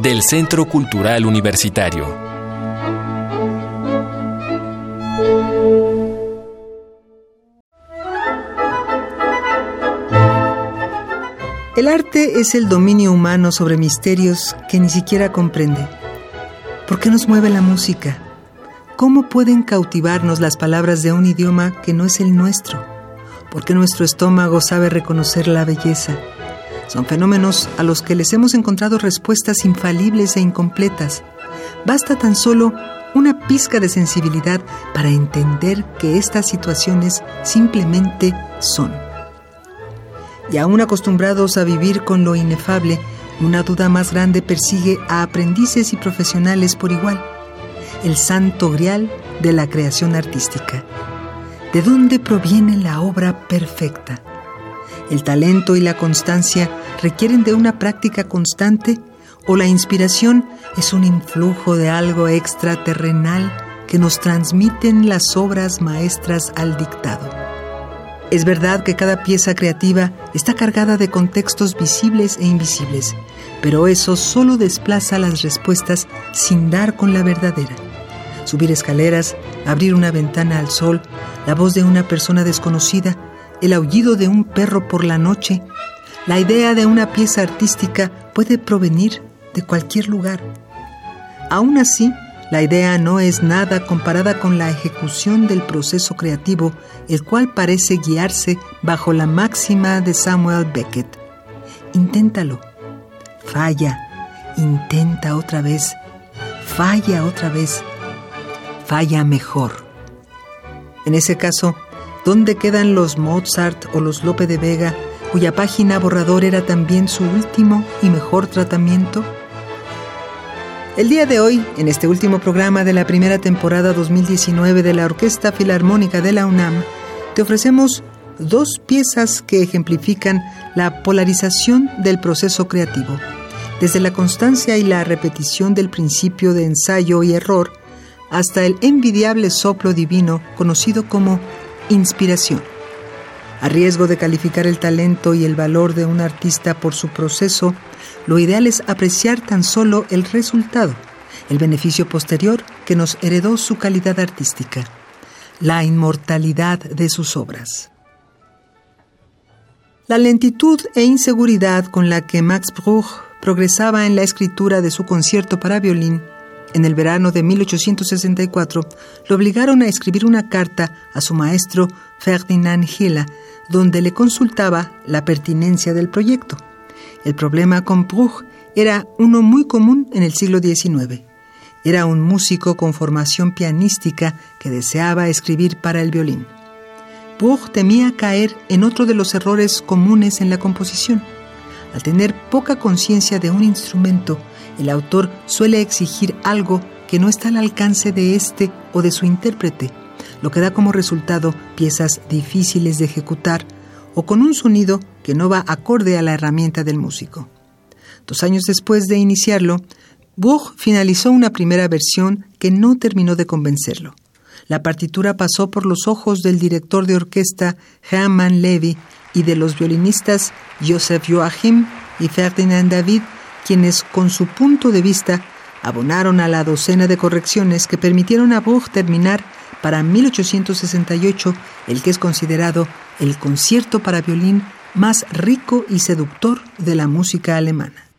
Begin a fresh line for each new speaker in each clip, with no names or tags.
del Centro Cultural Universitario.
El arte es el dominio humano sobre misterios que ni siquiera comprende. ¿Por qué nos mueve la música? ¿Cómo pueden cautivarnos las palabras de un idioma que no es el nuestro? ¿Por qué nuestro estómago sabe reconocer la belleza? Son fenómenos a los que les hemos encontrado respuestas infalibles e incompletas. Basta tan solo una pizca de sensibilidad para entender que estas situaciones simplemente son. Y aún acostumbrados a vivir con lo inefable, una duda más grande persigue a aprendices y profesionales por igual. El santo grial de la creación artística. ¿De dónde proviene la obra perfecta? El talento y la constancia requieren de una práctica constante o la inspiración es un influjo de algo extraterrenal que nos transmiten las obras maestras al dictado. Es verdad que cada pieza creativa está cargada de contextos visibles e invisibles, pero eso solo desplaza las respuestas sin dar con la verdadera. Subir escaleras, abrir una ventana al sol, la voz de una persona desconocida, el aullido de un perro por la noche, la idea de una pieza artística puede provenir de cualquier lugar. Aún así, la idea no es nada comparada con la ejecución del proceso creativo, el cual parece guiarse bajo la máxima de Samuel Beckett. Inténtalo. Falla. Intenta otra vez. Falla otra vez. Falla mejor. En ese caso, ¿Dónde quedan los Mozart o los Lope de Vega, cuya página borrador era también su último y mejor tratamiento? El día de hoy, en este último programa de la primera temporada 2019 de la Orquesta Filarmónica de la UNAM, te ofrecemos dos piezas que ejemplifican la polarización del proceso creativo, desde la constancia y la repetición del principio de ensayo y error, hasta el envidiable soplo divino conocido como inspiración. A riesgo de calificar el talento y el valor de un artista por su proceso, lo ideal es apreciar tan solo el resultado, el beneficio posterior que nos heredó su calidad artística, la inmortalidad de sus obras. La lentitud e inseguridad con la que Max Bruch progresaba en la escritura de su concierto para violín en el verano de 1864, lo obligaron a escribir una carta a su maestro Ferdinand Gila, donde le consultaba la pertinencia del proyecto. El problema con Bruch era uno muy común en el siglo XIX. Era un músico con formación pianística que deseaba escribir para el violín. Bruch temía caer en otro de los errores comunes en la composición. Al tener poca conciencia de un instrumento, el autor suele exigir algo que no está al alcance de este o de su intérprete, lo que da como resultado piezas difíciles de ejecutar o con un sonido que no va acorde a la herramienta del músico. Dos años después de iniciarlo, Buch finalizó una primera versión que no terminó de convencerlo. La partitura pasó por los ojos del director de orquesta Hermann Levy y de los violinistas Joseph Joachim y Ferdinand David quienes con su punto de vista abonaron a la docena de correcciones que permitieron a Buch terminar para 1868 el que es considerado el concierto para violín más rico y seductor de la música alemana.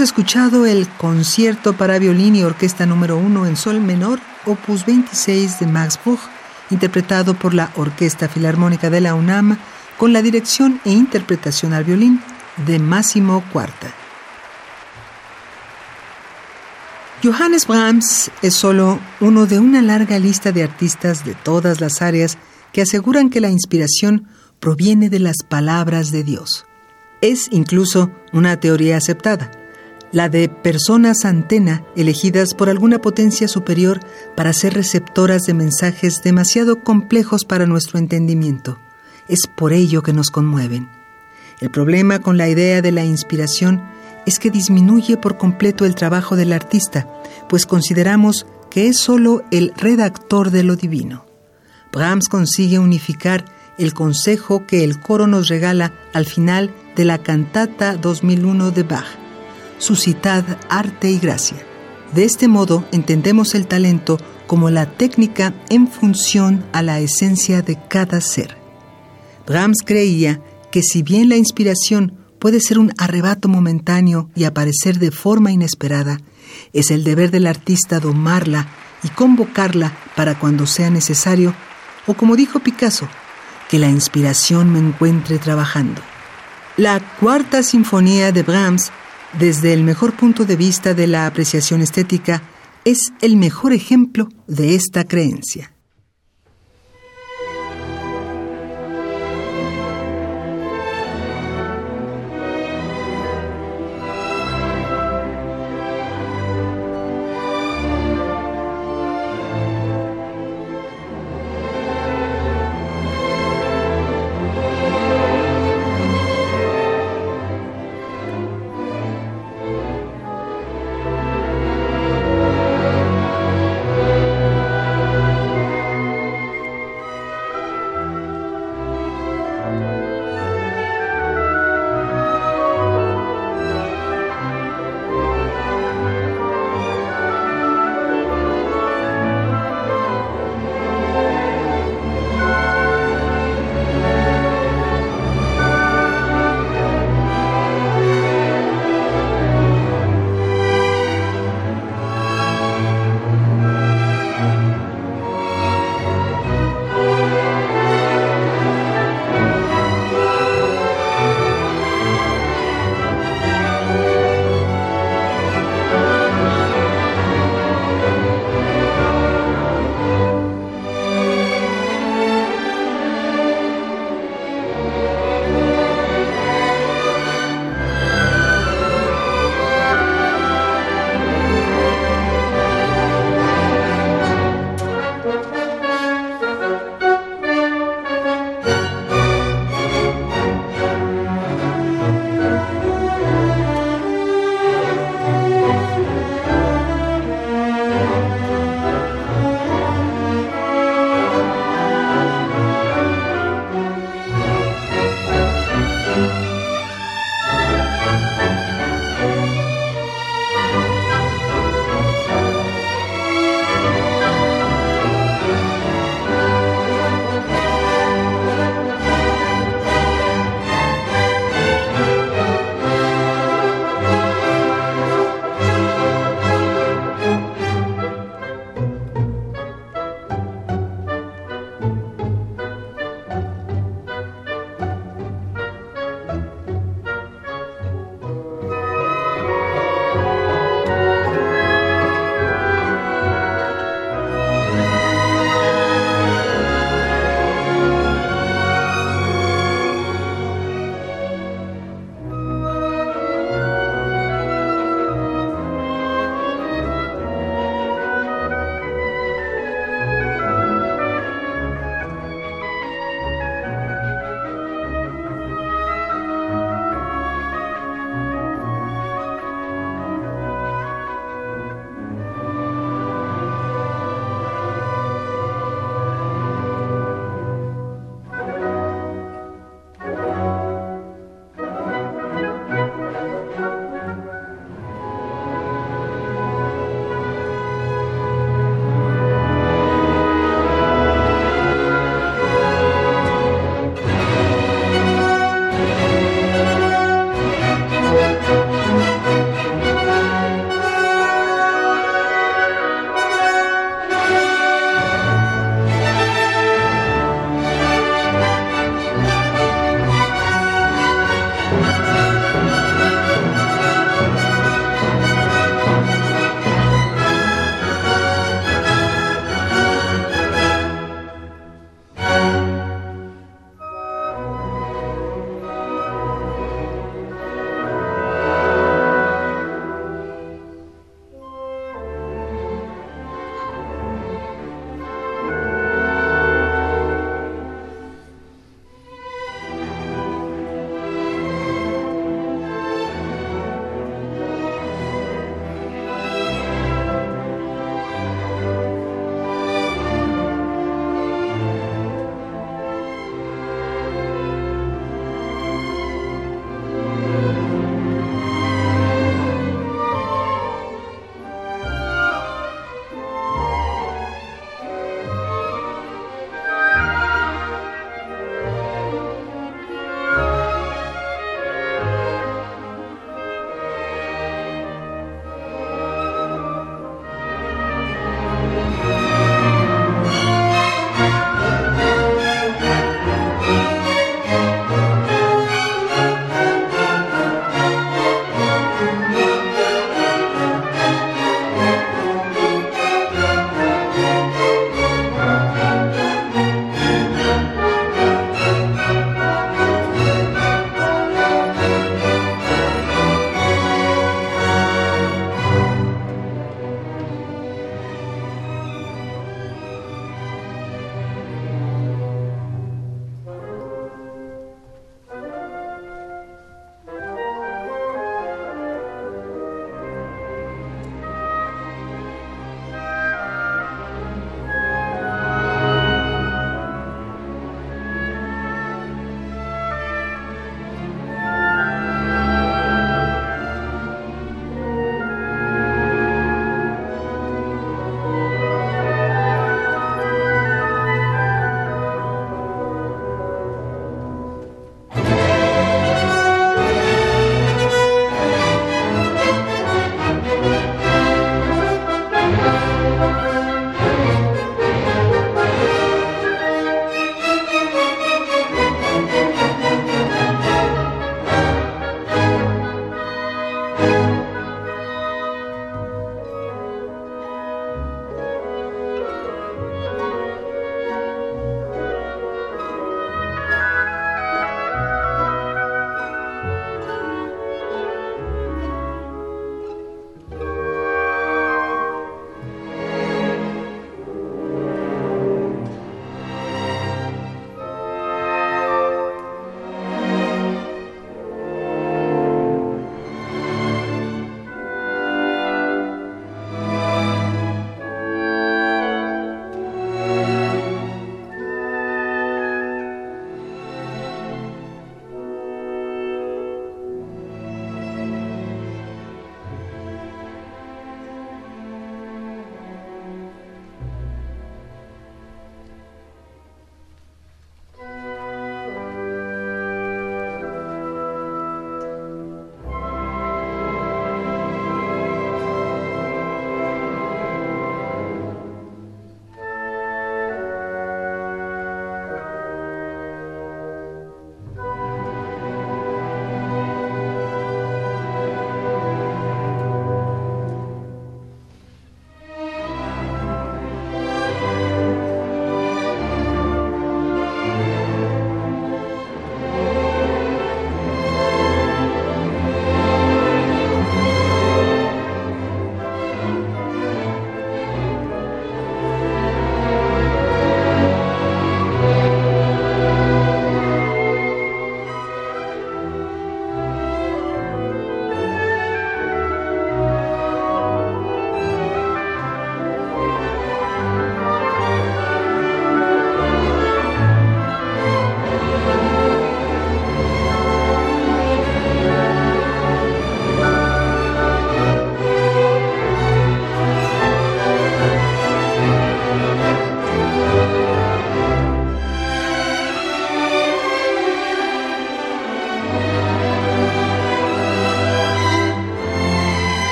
Hemos escuchado el concierto para violín y orquesta número 1 en sol menor, opus 26 de Max Bruch, interpretado por la Orquesta Filarmónica de la UNAM con la dirección e interpretación al violín de Máximo Cuarta. Johannes Brahms es solo uno de una larga lista de artistas de todas las áreas que aseguran que la inspiración proviene de las palabras de Dios. Es incluso una teoría aceptada, la de personas antena elegidas por alguna potencia superior para ser receptoras de mensajes demasiado complejos para nuestro entendimiento. Es por ello que nos conmueven. El problema con la idea de la inspiración es que disminuye por completo el trabajo del artista, pues consideramos que es solo el redactor de lo divino. Brahms consigue unificar el consejo que el coro nos regala al final de la cantata 2001 de Bach, suscitad arte y gracia. De este modo entendemos el talento como la técnica en función a la esencia de cada ser. Brahms creía que si bien la inspiración puede ser un arrebato momentáneo y aparecer de forma inesperada, es el deber del artista domarla y convocarla para cuando sea necesario, o como dijo Picasso, que la inspiración me encuentre trabajando. La cuarta sinfonía de Brahms, desde el mejor punto de vista de la apreciación estética, es el mejor ejemplo de esta creencia.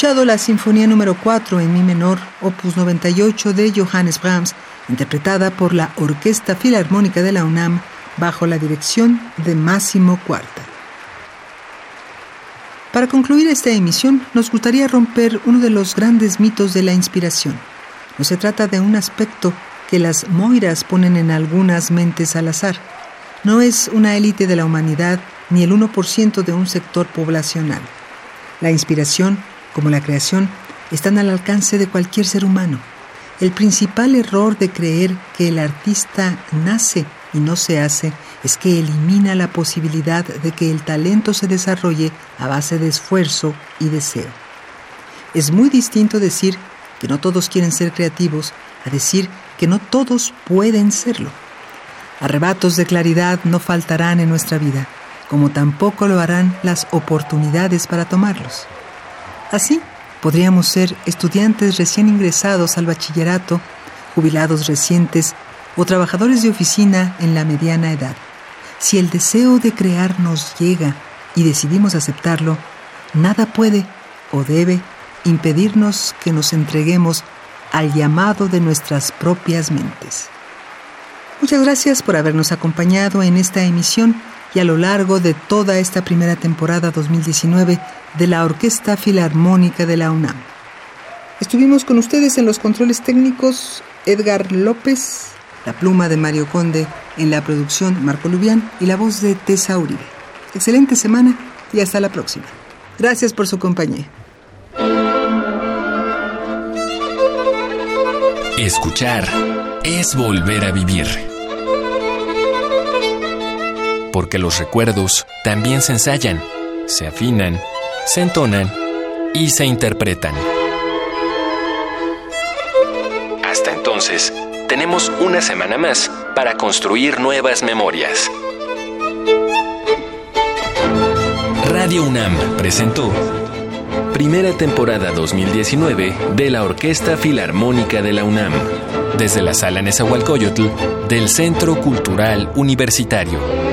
Escuchado la Sinfonía número 4 en Mi menor, opus 98 de Johannes Brahms, interpretada por la Orquesta Filarmónica de la UNAM bajo la dirección de Máximo Cuarta. Para concluir esta emisión, nos gustaría romper uno de los grandes mitos de la inspiración. No se trata de un aspecto que las moiras ponen en algunas mentes al azar. No es una élite de la humanidad ni el 1% de un sector poblacional. La inspiración, como la creación, están al alcance de cualquier ser humano. El principal error de creer que el artista nace y no se hace es que elimina la posibilidad de que el talento se desarrolle a base de esfuerzo y deseo. Es muy distinto decir que no todos quieren ser creativos a decir que no todos pueden serlo. Arrebatos de claridad no faltarán en nuestra vida, como tampoco lo harán las oportunidades para tomarlos. Así, podríamos ser estudiantes recién ingresados al bachillerato, jubilados recientes o trabajadores de oficina en la mediana edad. Si el deseo de crear nos llega y decidimos aceptarlo, nada puede o debe impedirnos que nos entreguemos al llamado de nuestras propias mentes. Muchas gracias por habernos acompañado en esta emisión y a lo largo de toda esta primera temporada 2019 de la Orquesta Filarmónica de la UNAM. Estuvimos con ustedes en los controles técnicos Edgar López, la pluma de Mario Conde, en la producción Marco Lubián y la voz de Tessa Uribe. Excelente semana y hasta la próxima. Gracias por su compañía.
Escuchar es volver a vivir. Porque los recuerdos también se ensayan, se afinan, se entonan y se interpretan. Hasta entonces, tenemos una semana más para construir nuevas memorias. Radio UNAM presentó Primera temporada 2019 de la Orquesta Filarmónica de la UNAM, desde la Sala Nezahualcóyotl del Centro Cultural Universitario.